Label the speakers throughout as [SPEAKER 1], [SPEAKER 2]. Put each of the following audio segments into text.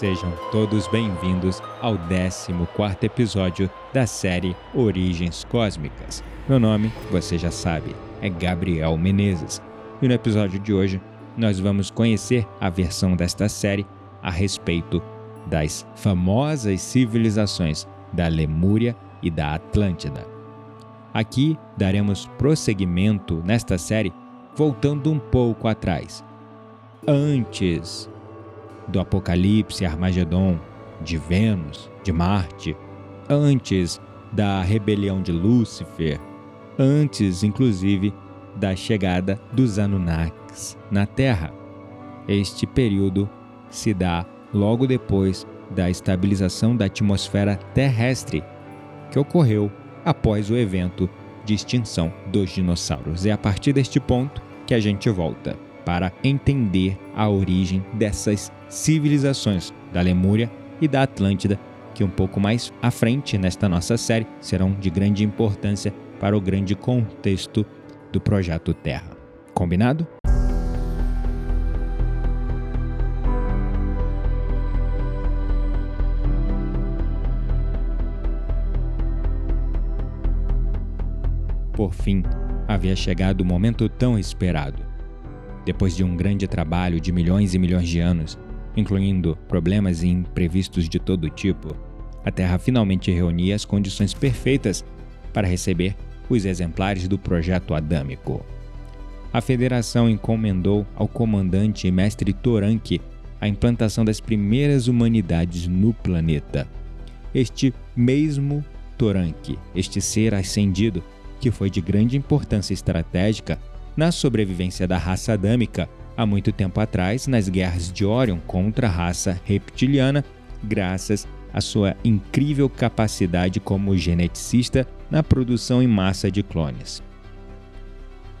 [SPEAKER 1] Sejam todos bem-vindos ao 14 episódio da série Origens Cósmicas. Meu nome, você já sabe, é Gabriel Menezes. E no episódio de hoje, nós vamos conhecer a versão desta série a respeito das famosas civilizações da Lemúria e da Atlântida. Aqui daremos prosseguimento nesta série voltando um pouco atrás. Antes do Apocalipse Armagedon, de Vênus, de Marte, antes da rebelião de Lúcifer, antes, inclusive, da chegada dos Anunnakis na Terra. Este período se dá logo depois da estabilização da atmosfera terrestre, que ocorreu após o evento de extinção dos dinossauros. É a partir deste ponto que a gente volta para entender a origem dessas civilizações da Lemúria e da Atlântida, que um pouco mais à frente nesta nossa série serão de grande importância para o grande contexto do projeto Terra. Combinado? Por fim, havia chegado o momento tão esperado. Depois de um grande trabalho de milhões e milhões de anos, incluindo problemas e imprevistos de todo tipo, a Terra finalmente reunia as condições perfeitas para receber os exemplares do projeto adâmico. A Federação encomendou ao comandante e mestre Toranque a implantação das primeiras humanidades no planeta. Este mesmo Toranque, este ser ascendido, que foi de grande importância estratégica na sobrevivência da raça adâmica há muito tempo atrás nas guerras de Orion contra a raça reptiliana, graças à sua incrível capacidade como geneticista na produção em massa de clones.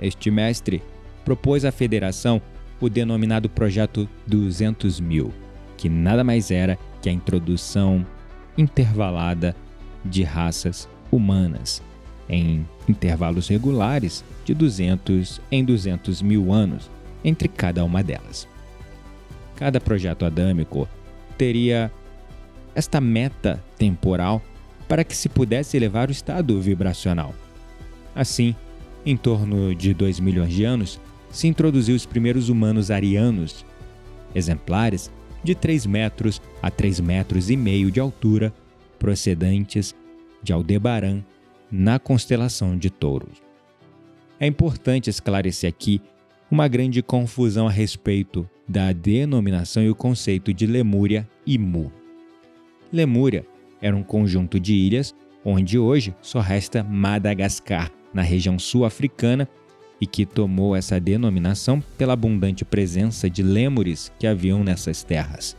[SPEAKER 1] Este mestre propôs à federação o denominado Projeto 200 mil, que nada mais era que a introdução intervalada de raças humanas em intervalos regulares de 200 em 200 mil anos entre cada uma delas. Cada projeto adâmico teria esta meta temporal para que se pudesse elevar o estado vibracional. Assim, em torno de 2 milhões de anos, se introduziu os primeiros humanos arianos, exemplares de 3 metros a 3 metros e meio de altura, procedentes de Aldebaran na constelação de Touros. É importante esclarecer aqui uma grande confusão a respeito da denominação e o conceito de Lemúria e Mu. Lemúria era um conjunto de ilhas onde hoje só resta Madagascar, na região sul-africana, e que tomou essa denominação pela abundante presença de lêmures que haviam nessas terras.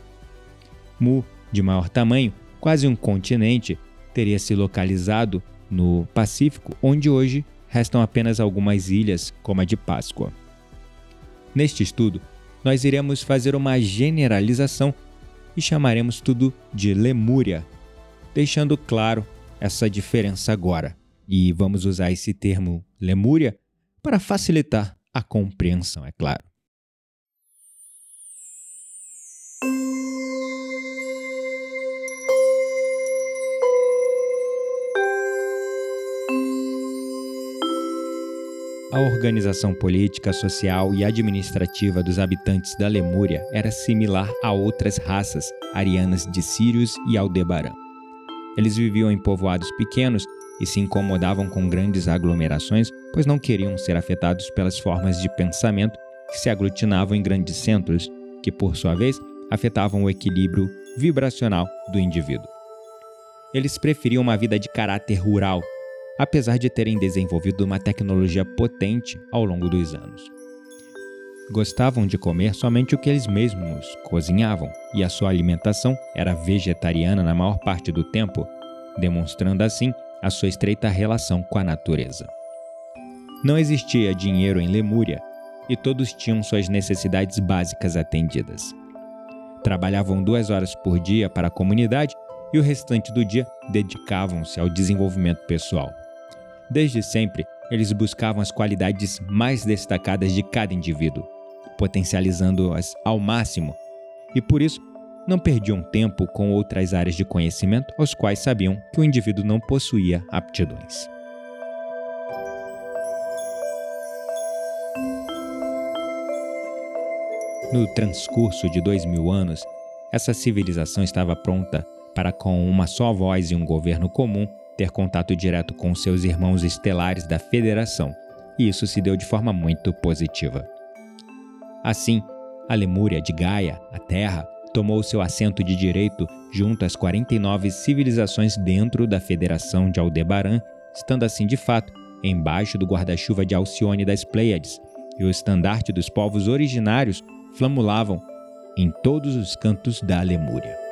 [SPEAKER 1] Mu, de maior tamanho, quase um continente, teria se localizado no Pacífico, onde hoje restam apenas algumas ilhas, como a de Páscoa. Neste estudo, nós iremos fazer uma generalização e chamaremos tudo de Lemúria, deixando claro essa diferença agora. E vamos usar esse termo Lemúria para facilitar a compreensão, é claro. A organização política, social e administrativa dos habitantes da Lemúria era similar a outras raças arianas de Sírios e Aldebaran. Eles viviam em povoados pequenos e se incomodavam com grandes aglomerações, pois não queriam ser afetados pelas formas de pensamento que se aglutinavam em grandes centros, que por sua vez afetavam o equilíbrio vibracional do indivíduo. Eles preferiam uma vida de caráter rural apesar de terem desenvolvido uma tecnologia potente ao longo dos anos. Gostavam de comer somente o que eles mesmos cozinhavam, e a sua alimentação era vegetariana na maior parte do tempo, demonstrando assim a sua estreita relação com a natureza. Não existia dinheiro em Lemúria e todos tinham suas necessidades básicas atendidas. Trabalhavam duas horas por dia para a comunidade e o restante do dia dedicavam-se ao desenvolvimento pessoal. Desde sempre, eles buscavam as qualidades mais destacadas de cada indivíduo, potencializando-as ao máximo, e por isso não perdiam tempo com outras áreas de conhecimento aos quais sabiam que o indivíduo não possuía aptidões. No transcurso de dois mil anos, essa civilização estava pronta para, com uma só voz e um governo comum, ter contato direto com seus irmãos estelares da Federação, e isso se deu de forma muito positiva. Assim, a Lemúria de Gaia, a Terra, tomou seu assento de direito junto às 49 civilizações dentro da Federação de Aldebaran, estando assim de fato embaixo do guarda-chuva de Alcione das Pleiades, e o estandarte dos povos originários flamulavam em todos os cantos da Lemúria.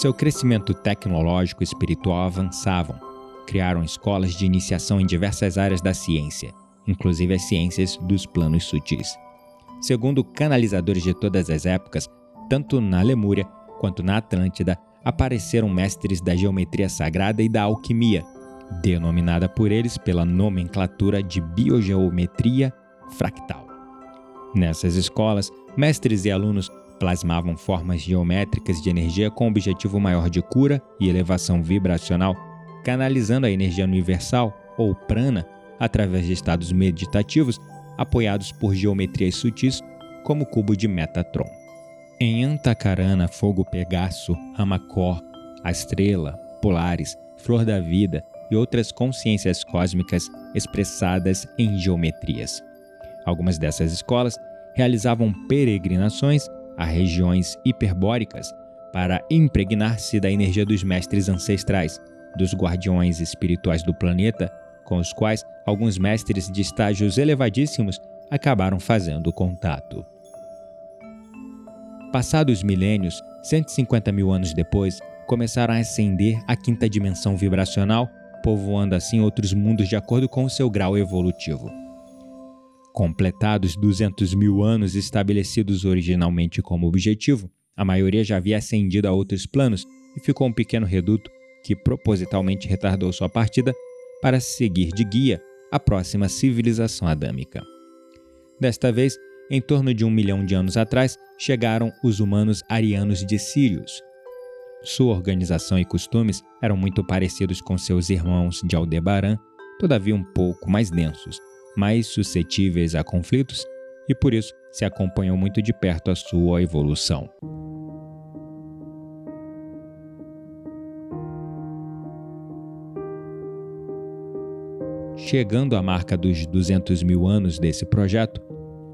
[SPEAKER 1] Seu crescimento tecnológico e espiritual avançavam. Criaram escolas de iniciação em diversas áreas da ciência, inclusive as ciências dos planos sutis. Segundo canalizadores de todas as épocas, tanto na Lemúria quanto na Atlântida, apareceram mestres da geometria sagrada e da alquimia, denominada por eles pela nomenclatura de biogeometria fractal. Nessas escolas, mestres e alunos plasmavam formas geométricas de energia com objetivo maior de cura e elevação vibracional, canalizando a energia universal, ou prana, através de estados meditativos apoiados por geometrias sutis, como o cubo de Metatron. Em Antacarana, Fogo Pegasso, Amacor, Estrela, Polares, Flor da Vida e outras consciências cósmicas expressadas em geometrias. Algumas dessas escolas realizavam peregrinações a regiões hiperbóricas para impregnar-se da energia dos mestres ancestrais, dos guardiões espirituais do planeta, com os quais alguns mestres de estágios elevadíssimos acabaram fazendo contato. Passados milênios, 150 mil anos depois, começaram a ascender a quinta dimensão vibracional, povoando assim outros mundos de acordo com o seu grau evolutivo. Completados 200 mil anos estabelecidos originalmente como objetivo, a maioria já havia ascendido a outros planos e ficou um pequeno reduto que propositalmente retardou sua partida para seguir de guia a próxima civilização adâmica. Desta vez, em torno de um milhão de anos atrás, chegaram os humanos arianos de Sirius. Sua organização e costumes eram muito parecidos com seus irmãos de Aldebaran, todavia um pouco mais densos, mais suscetíveis a conflitos e por isso se acompanhou muito de perto a sua evolução. Chegando à marca dos 200 mil anos desse projeto,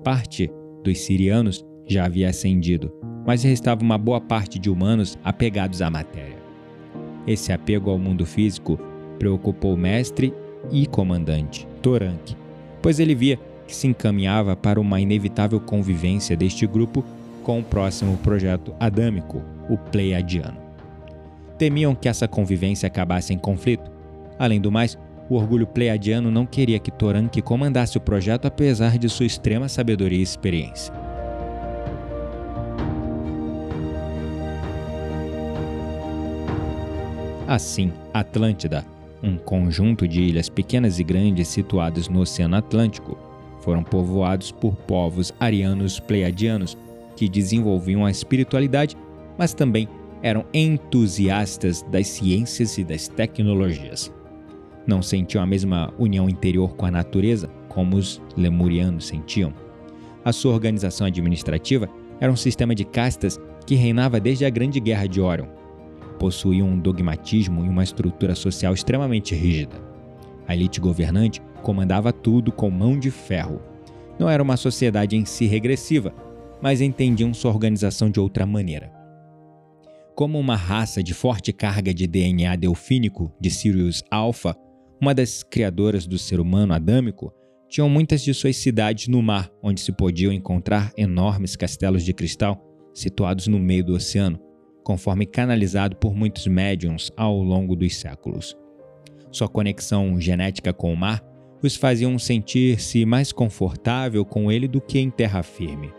[SPEAKER 1] parte dos sirianos já havia ascendido, mas restava uma boa parte de humanos apegados à matéria. Esse apego ao mundo físico preocupou o mestre e comandante, Toranque, pois ele via que se encaminhava para uma inevitável convivência deste grupo com o próximo projeto adâmico, o Pleiadiano. Temiam que essa convivência acabasse em conflito. Além do mais, o orgulho pleiadiano não queria que Toranque comandasse o projeto apesar de sua extrema sabedoria e experiência. Assim, Atlântida, um conjunto de ilhas pequenas e grandes situadas no Oceano Atlântico, foram povoados por povos arianos pleiadianos que desenvolviam a espiritualidade, mas também eram entusiastas das ciências e das tecnologias. Não sentiam a mesma união interior com a natureza como os lemurianos sentiam. A sua organização administrativa era um sistema de castas que reinava desde a Grande Guerra de Orion, possuíam um dogmatismo e uma estrutura social extremamente rígida. A elite governante comandava tudo com mão de ferro. Não era uma sociedade em si regressiva, mas entendiam sua organização de outra maneira. Como uma raça de forte carga de DNA delfínico de Sirius Alpha, uma das criadoras do ser humano adâmico, tinham muitas de suas cidades no mar, onde se podiam encontrar enormes castelos de cristal situados no meio do oceano, conforme canalizado por muitos médiums ao longo dos séculos. Sua conexão genética com o mar os faziam sentir-se mais confortável com ele do que em terra firme.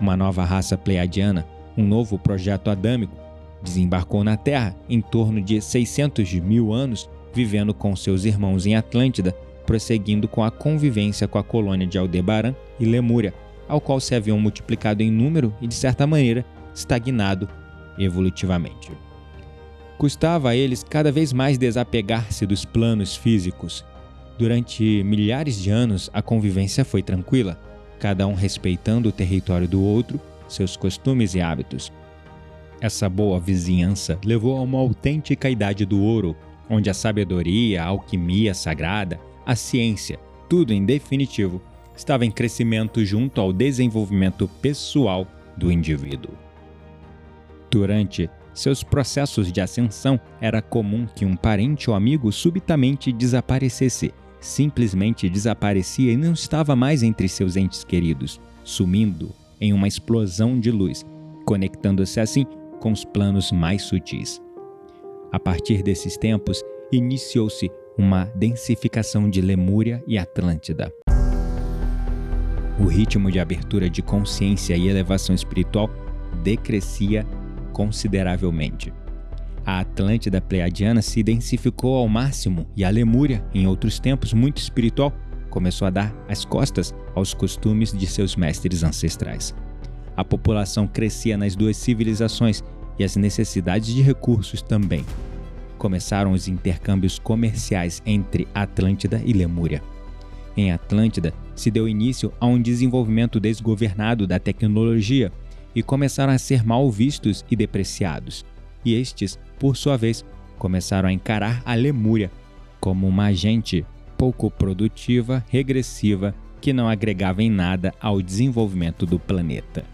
[SPEAKER 1] uma nova raça pleiadiana, um novo projeto adâmico, desembarcou na Terra em torno de 600 mil anos, vivendo com seus irmãos em Atlântida, prosseguindo com a convivência com a colônia de Aldebaran e Lemúria, ao qual se haviam multiplicado em número e, de certa maneira, estagnado evolutivamente. Custava a eles cada vez mais desapegar-se dos planos físicos. Durante milhares de anos, a convivência foi tranquila, cada um respeitando o território do outro, seus costumes e hábitos. Essa boa vizinhança levou a uma autêntica idade do ouro, onde a sabedoria, a alquimia sagrada, a ciência, tudo em definitivo, estava em crescimento junto ao desenvolvimento pessoal do indivíduo. Durante seus processos de ascensão, era comum que um parente ou amigo subitamente desaparecesse, simplesmente desaparecia e não estava mais entre seus entes queridos, sumindo em uma explosão de luz, conectando-se assim com os planos mais sutis. A partir desses tempos, iniciou-se uma densificação de Lemúria e Atlântida. O ritmo de abertura de consciência e elevação espiritual decrescia consideravelmente. A Atlântida Pleiadiana se densificou ao máximo e a Lemúria, em outros tempos muito espiritual, começou a dar as costas aos costumes de seus mestres ancestrais. A população crescia nas duas civilizações e as necessidades de recursos também. Começaram os intercâmbios comerciais entre Atlântida e Lemúria. Em Atlântida, se deu início a um desenvolvimento desgovernado da tecnologia e começaram a ser mal vistos e depreciados. E estes, por sua vez, começaram a encarar a Lemúria como uma agente pouco produtiva, regressiva, que não agregava em nada ao desenvolvimento do planeta.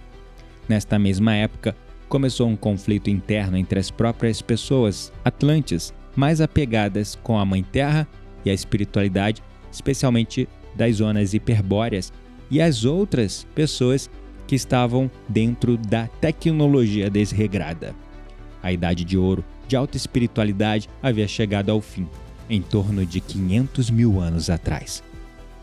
[SPEAKER 1] Nesta mesma época, começou um conflito interno entre as próprias pessoas atlantes mais apegadas com a Mãe Terra e a espiritualidade, especialmente das zonas hiperbóreas, e as outras pessoas que estavam dentro da tecnologia desregrada. A Idade de Ouro de alta espiritualidade havia chegado ao fim, em torno de 500 mil anos atrás.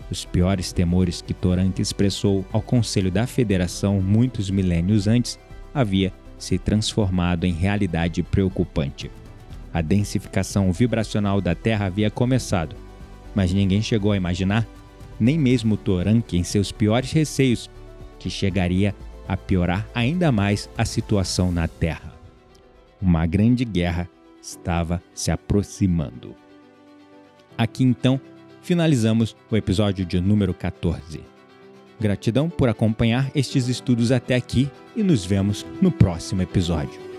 [SPEAKER 1] Os piores temores que Toranque expressou ao Conselho da Federação muitos milênios antes havia se transformado em realidade preocupante. A densificação vibracional da Terra havia começado, mas ninguém chegou a imaginar, nem mesmo Toranque em seus piores receios, que chegaria a piorar ainda mais a situação na Terra. Uma grande guerra estava se aproximando. Aqui então finalizamos o episódio de número 14. Gratidão por acompanhar estes estudos até aqui e nos vemos no próximo episódio.